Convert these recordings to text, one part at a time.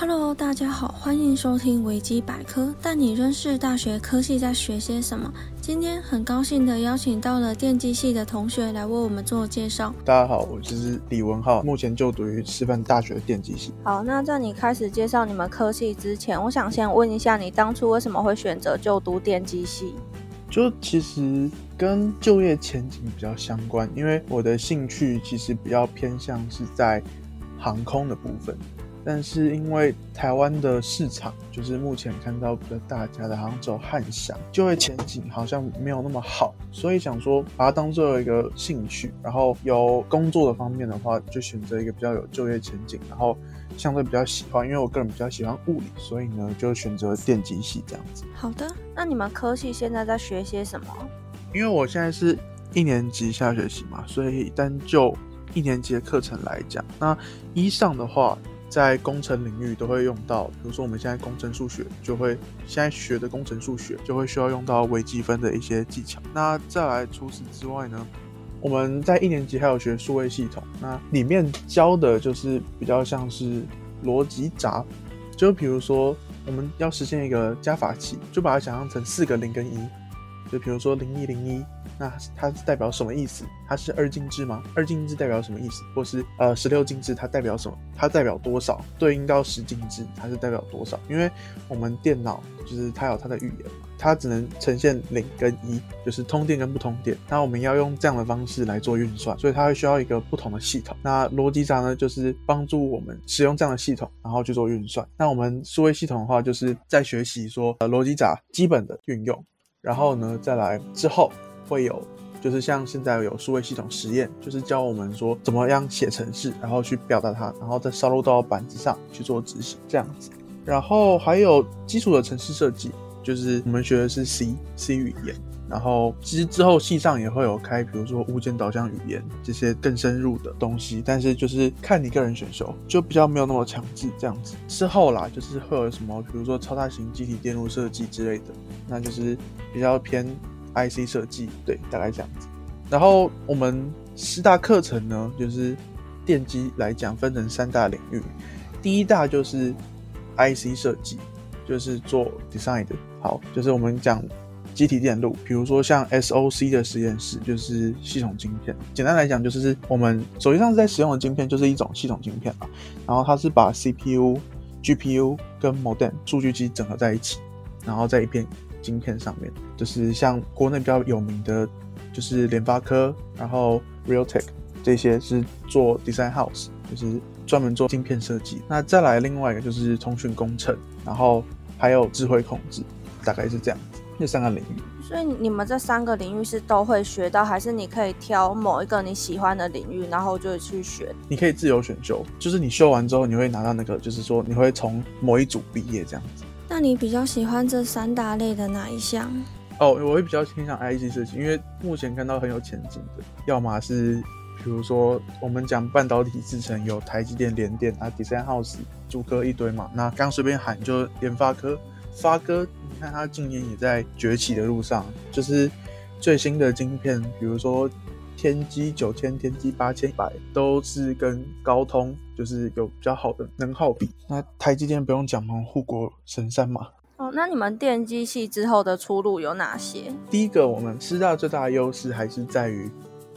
Hello，大家好，欢迎收听维基百科，带你认识大学科系在学些什么。今天很高兴的邀请到了电机系的同学来为我们做介绍。大家好，我就是李文浩，目前就读于师范大学电机系。好，那在你开始介绍你们科系之前，我想先问一下，你当初为什么会选择就读电机系？就其实跟就业前景比较相关，因为我的兴趣其实比较偏向是在航空的部分。但是因为台湾的市场，就是目前看到比较大家的，好像只有汉翔，就业前景好像没有那么好，所以想说把它当做一个兴趣，然后有工作的方面的话，就选择一个比较有就业前景，然后相对比较喜欢，因为我个人比较喜欢物理，所以呢就选择电机系这样子。好的，那你们科系现在在学些什么？因为我现在是一年级下学期嘛，所以单就一年级的课程来讲，那一上的话。在工程领域都会用到，比如说我们现在工程数学就会，现在学的工程数学就会需要用到微积分的一些技巧。那再来除此之外呢，我们在一年级还有学数位系统，那里面教的就是比较像是逻辑闸，就比如说我们要实现一个加法器，就把它想象成四个零跟一，就比如说零一零一。那它是代表什么意思？它是二进制吗？二进制代表什么意思？或是呃十六进制它代表什么？它代表多少？对应到十进制它是代表多少？因为我们电脑就是它有它的语言嘛，它只能呈现零跟一，就是通电跟不通电。那我们要用这样的方式来做运算，所以它会需要一个不同的系统。那逻辑闸呢，就是帮助我们使用这样的系统，然后去做运算。那我们数位系统的话，就是在学习说呃逻辑闸基本的运用，然后呢再来之后。会有，就是像现在有数位系统实验，就是教我们说怎么样写程式，然后去表达它，然后再烧录到板子上去做执行这样子。然后还有基础的程式设计，就是我们学的是 C C 语言。然后其实之后系上也会有开，比如说物件导向语言这些更深入的东西，但是就是看你个人选修，就比较没有那么强制这样子。之后啦，就是会有什么，比如说超大型机体电路设计之类的，那就是比较偏。IC 设计对，大概这样子。然后我们四大课程呢，就是电机来讲分成三大领域。第一大就是 IC 设计，就是做 design 的。好，就是我们讲机体电路，比如说像 SOC 的实验室，就是系统晶片。简单来讲，就是我们手机上在使用的晶片，就是一种系统晶片嘛。然后它是把 CPU、GPU 跟 modem 数据机整合在一起，然后在一片。晶片上面就是像国内比较有名的，就是联发科，然后 Realtek 这些是做 design house，就是专门做晶片设计。那再来另外一个就是通讯工程，然后还有智慧控制，大概是这样，这三个领域。所以你们这三个领域是都会学到，还是你可以挑某一个你喜欢的领域，然后就去学？你可以自由选修，就是你修完之后，你会拿到那个，就是说你会从某一组毕业这样子。那你比较喜欢这三大类的哪一项？哦，我会比较倾向 IC 设计，因为目前看到很有前景的，要么是比如说我们讲半导体制成有台积电、联电啊、Design House、主科一堆嘛。那刚随便喊就联发科，发哥，你看他今年也在崛起的路上，就是最新的晶片，比如说。天玑九千、天玑八千百都是跟高通就是有比较好的能耗比。那台积电不用讲嘛，护国神山嘛。哦，那你们电机系之后的出路有哪些？第一个，我们师大最大的优势还是在于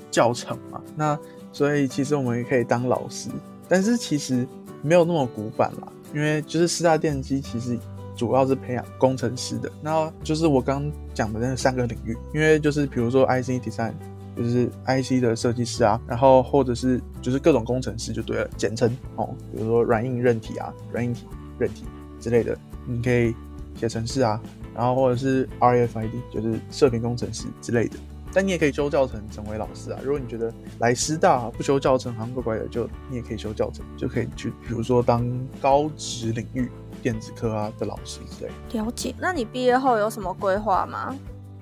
教程嘛。那所以其实我们也可以当老师，但是其实没有那么古板啦。因为就是师大电机其实主要是培养工程师的。那就是我刚讲的那三个领域，因为就是比如说 IC Design。就是 IC 的设计师啊，然后或者是就是各种工程师就对了，简称哦，比如说软硬韧体啊，软硬体、韧体之类的，你可以写程式啊，然后或者是 RFID，就是射频工程师之类的。但你也可以修教程成为老师啊。如果你觉得来师大不修教程好像怪怪的，就你也可以修教程，就可以去，比如说当高职领域电子科啊的老师之类。了解。那你毕业后有什么规划吗？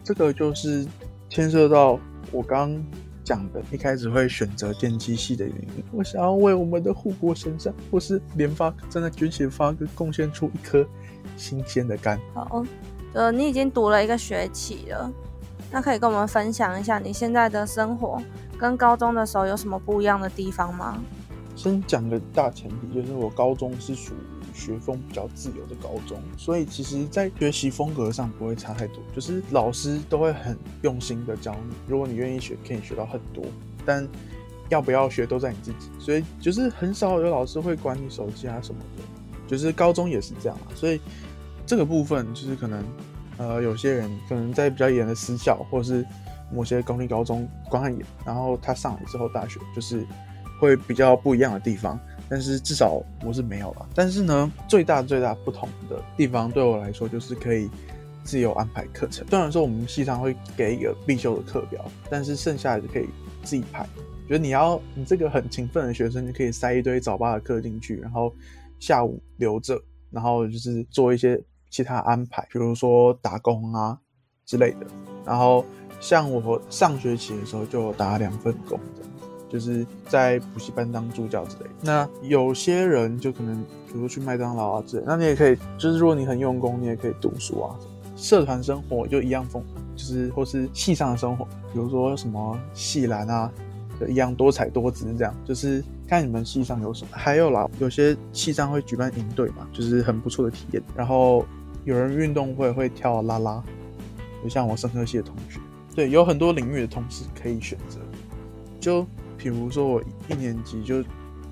这个就是牵涉到。我刚讲的，一开始会选择电机系的原因，我想要为我们的护国神山或是联发正在崛起的发哥贡献出一颗新鲜的肝。好，呃，你已经读了一个学期了，那可以跟我们分享一下你现在的生活跟高中的时候有什么不一样的地方吗？先讲个大前提，就是我高中是属于学风比较自由的高中，所以其实在学习风格上不会差太多，就是老师都会很用心的教你，如果你愿意学，可以学到很多，但要不要学都在你自己，所以就是很少有老师会管你手机啊什么的，就是高中也是这样啊，所以这个部分就是可能呃有些人可能在比较严的私校或是某些公立高中管很严，然后他上了之后大学就是会比较不一样的地方。但是至少我是没有了。但是呢，最大最大不同的地方对我来说就是可以自由安排课程。虽然说我们系上会给一个必修的课表，但是剩下的就可以自己排。觉得你要你这个很勤奋的学生，就可以塞一堆早八的课进去，然后下午留着，然后就是做一些其他安排，比如说打工啊之类的。然后像我上学期的时候就打两份工。就是在补习班当助教之类。那有些人就可能，比如去麦当劳啊之类。那你也可以，就是如果你很用功，你也可以读书啊。社团生活就一样丰，就是或是系上的生活，比如说什么系篮啊，就一样多彩多姿这样。就是看你们系上有什么。还有啦，有些系上会举办营队嘛，就是很不错的体验。然后有人运动会会跳啦啦，就像我生科系的同学，对，有很多领域的同事可以选择，就。比如说我一年级就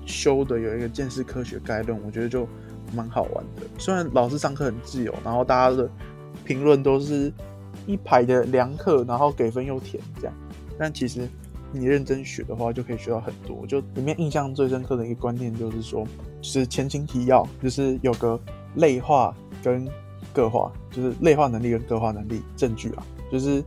修的有一个见识科学概论，我觉得就蛮好玩的。虽然老师上课很自由，然后大家的评论都是一排的良课，然后给分又填这样，但其实你认真学的话，就可以学到很多。就里面印象最深刻的一个观念就是说，就是前情提要，就是有个类化跟个化，就是类化能力跟个化能力证据啊，就是。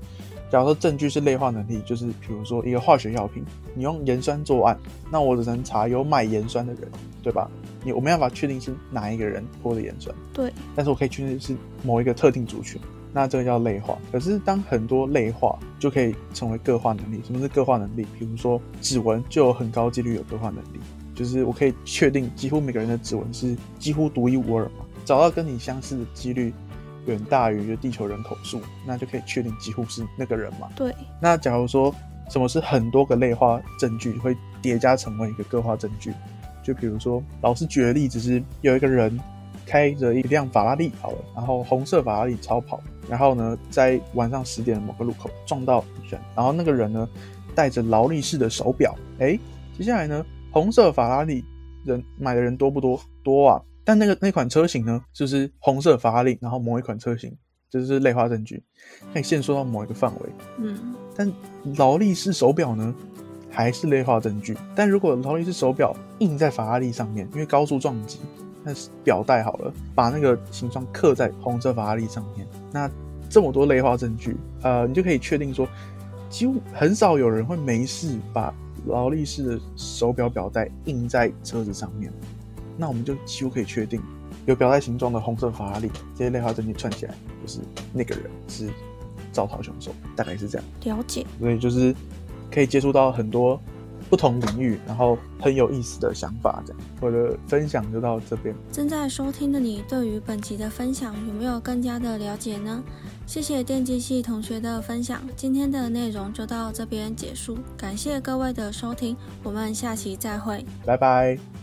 假如说证据是类化能力，就是比如说一个化学药品，你用盐酸作案，那我只能查有买盐酸的人，对吧？你我没办法确定是哪一个人泼的盐酸，对。但是我可以确定是某一个特定族群，那这个叫类化。可是当很多类化就可以成为个化能力。什么是个化能力？比如说指纹就有很高几率有个化能力，就是我可以确定几乎每个人的指纹是几乎独一无二嘛，找到跟你相似的几率。远大于地球人口数，那就可以确定几乎是那个人嘛？对。那假如说什么是很多个类化证据会叠加成为一个个化证据？就比如说老师举的例子是有一个人开着一辆法拉利，好了，然后红色法拉利超跑，然后呢在晚上十点的某个路口撞到人，然后那个人呢戴着劳力士的手表，哎，接下来呢红色法拉利人买的人多不多？多啊。但那个那款车型呢，就是红色法拉利，然后某一款车型，就是类化证据，可以线索到某一个范围。嗯，但劳力士手表呢，还是类化证据。但如果劳力士手表印在法拉利上面，因为高速撞击，那是表带好了，把那个形状刻在红色法拉利上面，那这么多类化证据，呃，你就可以确定说，几乎很少有人会没事把劳力士的手表表带印在车子上面。那我们就几乎可以确定，有表带形状的红色法拉利，这些类化证据串起来，就是那个人是造逃凶手，大概是这样。了解。所以就是可以接触到很多不同领域，然后很有意思的想法。这样，我的分享就到这边。正在收听的你，对于本集的分享有没有更加的了解呢？谢谢电机系同学的分享，今天的内容就到这边结束，感谢各位的收听，我们下期再会，拜拜。